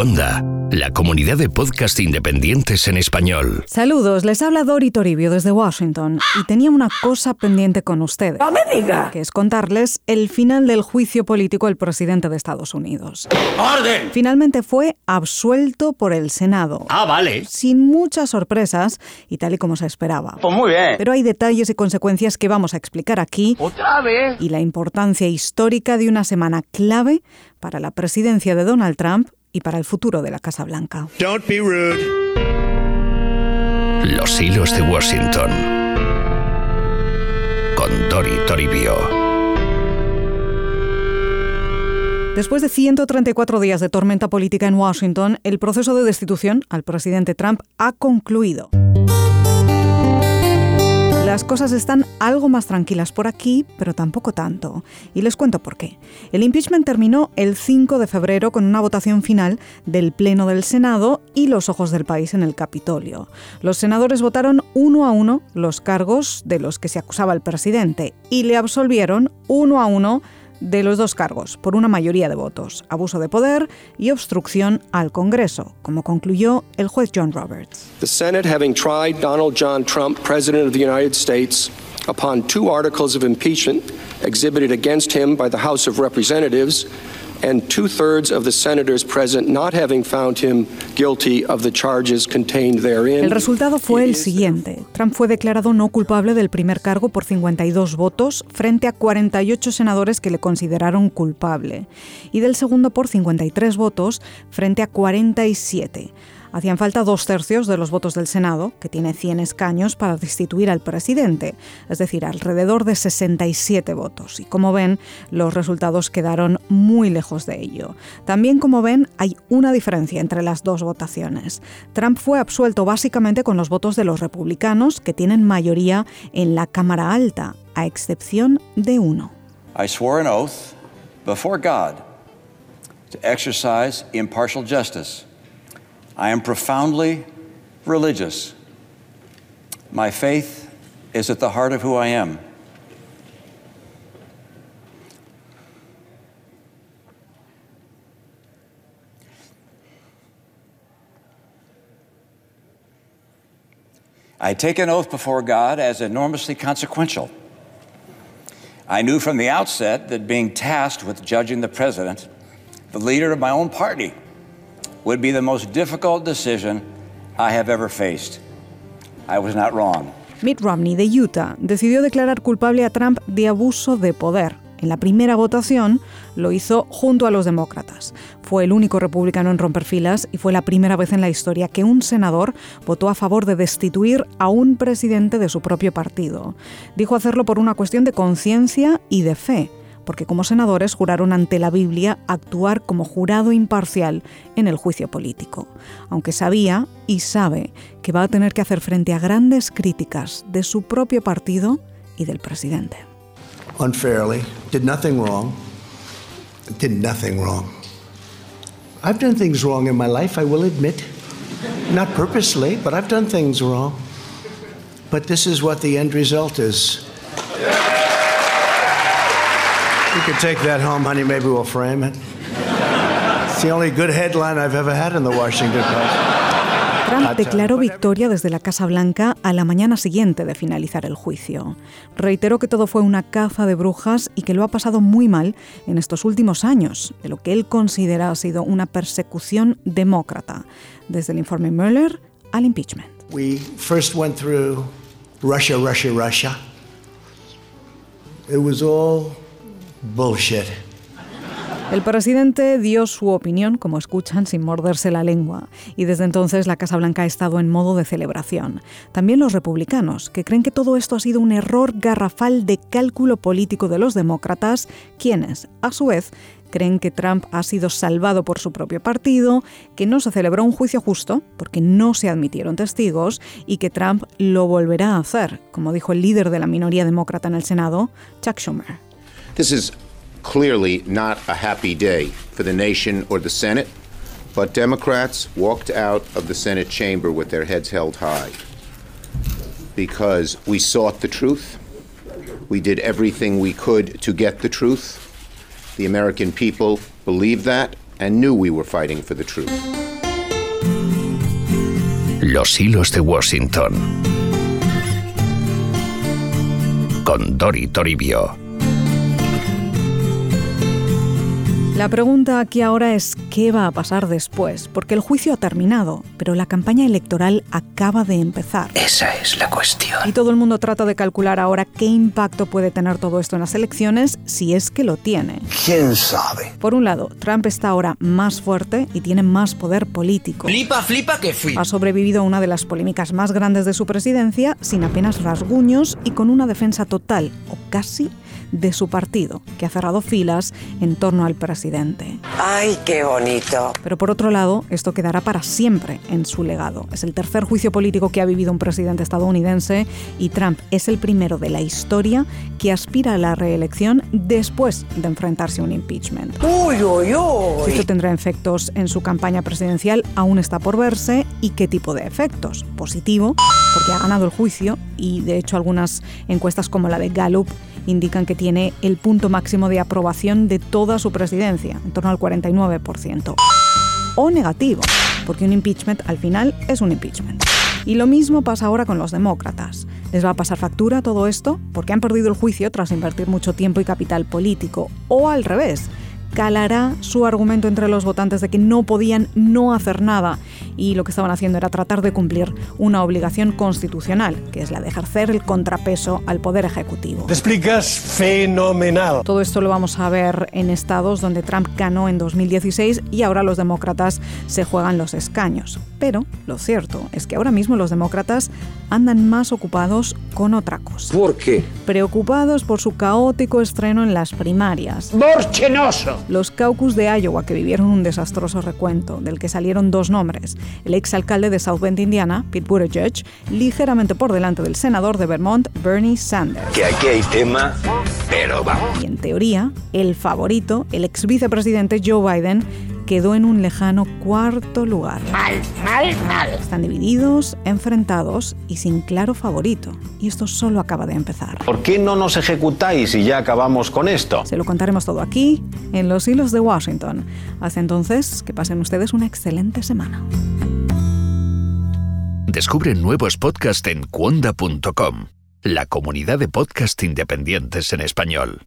Onda, la comunidad de podcast independientes en español. Saludos, les habla Dori Toribio desde Washington y tenía una cosa pendiente con ustedes. ¡No me diga! Que es contarles el final del juicio político al presidente de Estados Unidos. ¡Orden! Finalmente fue absuelto por el Senado. Ah, vale. Sin muchas sorpresas y tal y como se esperaba. Pues muy bien. Pero hay detalles y consecuencias que vamos a explicar aquí ¿Otra vez? y la importancia histórica de una semana clave para la presidencia de Donald Trump y para el futuro de la Casa Blanca. Don't be rude. Los hilos de Washington. Con Dori Toribio. Después de 134 días de tormenta política en Washington, el proceso de destitución al presidente Trump ha concluido. Las cosas están algo más tranquilas por aquí, pero tampoco tanto. Y les cuento por qué. El impeachment terminó el 5 de febrero con una votación final del Pleno del Senado y los ojos del país en el Capitolio. Los senadores votaron uno a uno los cargos de los que se acusaba el presidente y le absolvieron uno a uno de los dos cargos por una mayoría de votos, abuso de poder y obstrucción al Congreso, como concluyó el juez John Roberts. The Senate, having tried Donald John Trump, President of the United States, upon two articles of impeachment exhibited against him by the House of Representatives, and two thirds of the senators present not having found him guilty of the charges contained therein. El resultado fue el siguiente. Trump fue declarado no culpable del primer cargo por 52 votos frente a 48 senadores que le consideraron culpable y del segundo por 53 votos frente a 47. Hacían falta dos tercios de los votos del Senado, que tiene 100 escaños, para destituir al presidente, es decir, alrededor de 67 votos. Y como ven, los resultados quedaron muy lejos de ello. También, como ven, hay una diferencia entre las dos votaciones. Trump fue absuelto básicamente con los votos de los republicanos, que tienen mayoría en la Cámara Alta, a excepción de uno. I swore an oath before God to exercise impartial justice. I am profoundly religious. My faith is at the heart of who I am. I take an oath before God as enormously consequential. I knew from the outset that being tasked with judging the president, the leader of my own party, would be the most difficult decision I have ever faced. I was not wrong. Mitt Romney de Utah decidió declarar culpable a Trump de abuso de poder. En la primera votación lo hizo junto a los demócratas. Fue el único republicano en romper filas y fue la primera vez en la historia que un senador votó a favor de destituir a un presidente de su propio partido. Dijo hacerlo por una cuestión de conciencia y de fe, porque como senadores juraron ante la Biblia actuar como jurado imparcial en el juicio político, aunque sabía y sabe que va a tener que hacer frente a grandes críticas de su propio partido y del presidente. Unfairly. Did nothing wrong. Did nothing wrong. I've done things wrong in my life, I will admit. Not purposely, but I've done things wrong. But this is what the end result is. You could take that home, honey. Maybe we'll frame it. It's the only good headline I've ever had in the Washington Post. Trump declaró victoria desde la Casa Blanca a la mañana siguiente de finalizar el juicio. Reiteró que todo fue una caza de brujas y que lo ha pasado muy mal en estos últimos años, de lo que él considera ha sido una persecución demócrata, desde el informe Mueller al impeachment. We first went through Russia, Russia, Russia. It was all bullshit. El presidente dio su opinión, como escuchan, sin morderse la lengua, y desde entonces la Casa Blanca ha estado en modo de celebración. También los republicanos, que creen que todo esto ha sido un error garrafal de cálculo político de los demócratas, quienes, a su vez, creen que Trump ha sido salvado por su propio partido, que no se celebró un juicio justo porque no se admitieron testigos y que Trump lo volverá a hacer, como dijo el líder de la minoría demócrata en el Senado, Chuck Schumer. This is clearly not a happy day for the nation or the Senate, but Democrats walked out of the Senate chamber with their heads held high because we sought the truth. We did everything we could to get the truth. The American people believed that, and knew we were fighting for the truth. Los hilos de Washington. Con Dori Toribio. La pregunta aquí ahora es qué va a pasar después, porque el juicio ha terminado, pero la campaña electoral acaba de empezar. Esa es la cuestión. Y todo el mundo trata de calcular ahora qué impacto puede tener todo esto en las elecciones, si es que lo tiene. ¿Quién sabe? Por un lado, Trump está ahora más fuerte y tiene más poder político. Flipa, flipa que fui. Ha sobrevivido a una de las polémicas más grandes de su presidencia sin apenas rasguños y con una defensa total, o casi, de su partido, que ha cerrado filas en torno al presidente. ¡Ay, qué bonito! Pero por otro lado, esto quedará para siempre en su legado. Es el tercer juicio político que ha vivido un presidente estadounidense y Trump es el primero de la historia que aspira a la reelección después de enfrentarse a un impeachment. ¡Uy, uy, uy! Esto tendrá efectos en su campaña presidencial aún está por verse y qué tipo de efectos. Positivo, porque ha ganado el juicio y de hecho algunas encuestas como la de Gallup indican que tiene el punto máximo de aprobación de toda su presidencia, en torno al 49%. O negativo, porque un impeachment al final es un impeachment. Y lo mismo pasa ahora con los demócratas. ¿Les va a pasar factura todo esto? Porque han perdido el juicio tras invertir mucho tiempo y capital político. O al revés, calará su argumento entre los votantes de que no podían no hacer nada y lo que estaban haciendo era tratar de cumplir una obligación constitucional, que es la de ejercer el contrapeso al poder ejecutivo. Te explicas fenomenal. Todo esto lo vamos a ver en estados donde Trump ganó en 2016 y ahora los demócratas se juegan los escaños. Pero lo cierto es que ahora mismo los demócratas andan más ocupados con otra cosa. ¿Por qué? Preocupados por su caótico estreno en las primarias. ¡Borchenoso! Los caucus de Iowa que vivieron un desastroso recuento, del que salieron dos nombres, el exalcalde de South Bend, Indiana, Pete Buttigieg, ligeramente por delante del senador de Vermont, Bernie Sanders. Que aquí hay tema, pero vamos. Y en teoría, el favorito, el ex vicepresidente Joe Biden, quedó en un lejano cuarto lugar. Mal, mal, mal. Están divididos, enfrentados y sin claro favorito. Y esto solo acaba de empezar. ¿Por qué no nos ejecutáis y ya acabamos con esto? Se lo contaremos todo aquí, en los hilos de Washington. Hasta entonces, que pasen ustedes una excelente semana. Descubre nuevos podcasts en cuonda.com, la comunidad de podcast independientes en español.